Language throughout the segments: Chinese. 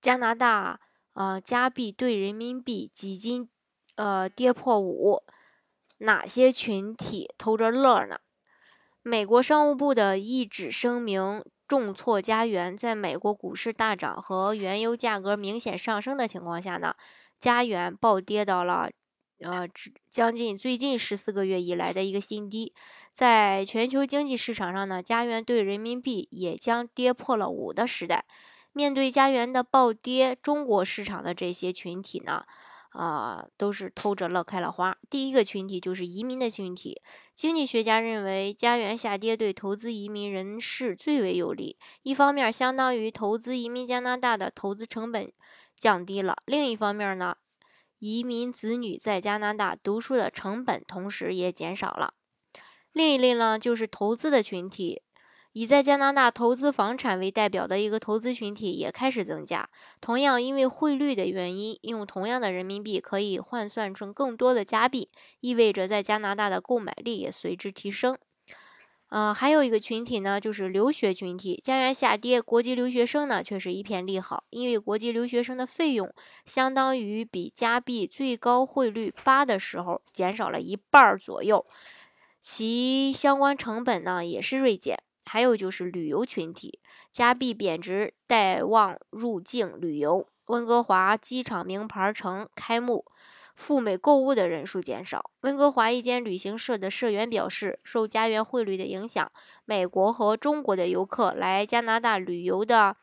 加拿大呃加币对人民币几经呃跌破五，哪些群体偷着乐呢？美国商务部的一纸声明重挫加元，在美国股市大涨和原油价格明显上升的情况下呢，加元暴跌到了呃将近最近十四个月以来的一个新低，在全球经济市场上呢，加元对人民币也将跌破了五的时代。面对加元的暴跌，中国市场的这些群体呢，啊，都是偷着乐开了花。第一个群体就是移民的群体。经济学家认为，加元下跌对投资移民人士最为有利。一方面，相当于投资移民加拿大的投资成本降低了；另一方面呢，移民子女在加拿大读书的成本同时也减少了。另一类呢，就是投资的群体。以在加拿大投资房产为代表的一个投资群体也开始增加。同样，因为汇率的原因，用同样的人民币可以换算成更多的加币，意味着在加拿大的购买力也随之提升。呃，还有一个群体呢，就是留学群体。加元下跌，国际留学生呢却是一片利好，因为国际留学生的费用相当于比加币最高汇率八的时候减少了一半左右，其相关成本呢也是锐减。还有就是旅游群体，加币贬值，带望入境旅游。温哥华机场名牌城开幕，赴美购物的人数减少。温哥华一间旅行社的社员表示，受加元汇率的影响，美国和中国的游客来加拿大旅游的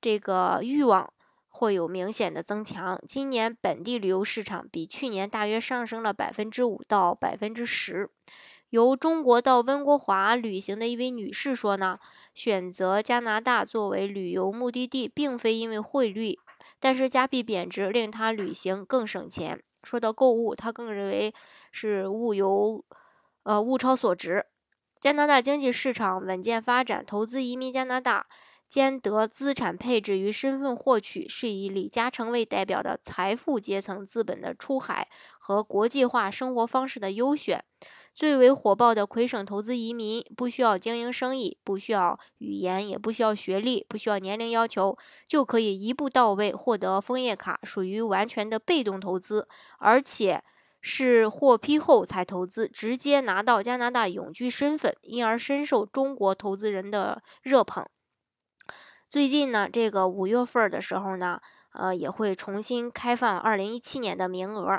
这个欲望会有明显的增强。今年本地旅游市场比去年大约上升了百分之五到百分之十。由中国到温哥华旅行的一位女士说呢，选择加拿大作为旅游目的地，并非因为汇率，但是加币贬值令她旅行更省钱。说到购物，她更认为是物有，呃物超所值。加拿大经济市场稳健发展，投资移民加拿大兼得资产配置与身份获取，是以李嘉诚为代表的财富阶层资本的出海和国际化生活方式的优选。最为火爆的魁省投资移民，不需要经营生意，不需要语言，也不需要学历，不需要年龄要求，就可以一步到位获得枫叶卡，属于完全的被动投资，而且是获批后才投资，直接拿到加拿大永居身份，因而深受中国投资人的热捧。最近呢，这个五月份的时候呢，呃，也会重新开放二零一七年的名额，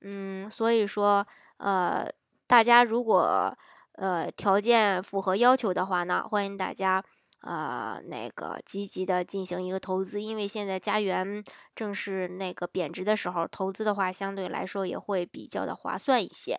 嗯，所以说，呃。大家如果呃条件符合要求的话呢，欢迎大家呃那个积极的进行一个投资，因为现在家园正是那个贬值的时候，投资的话相对来说也会比较的划算一些。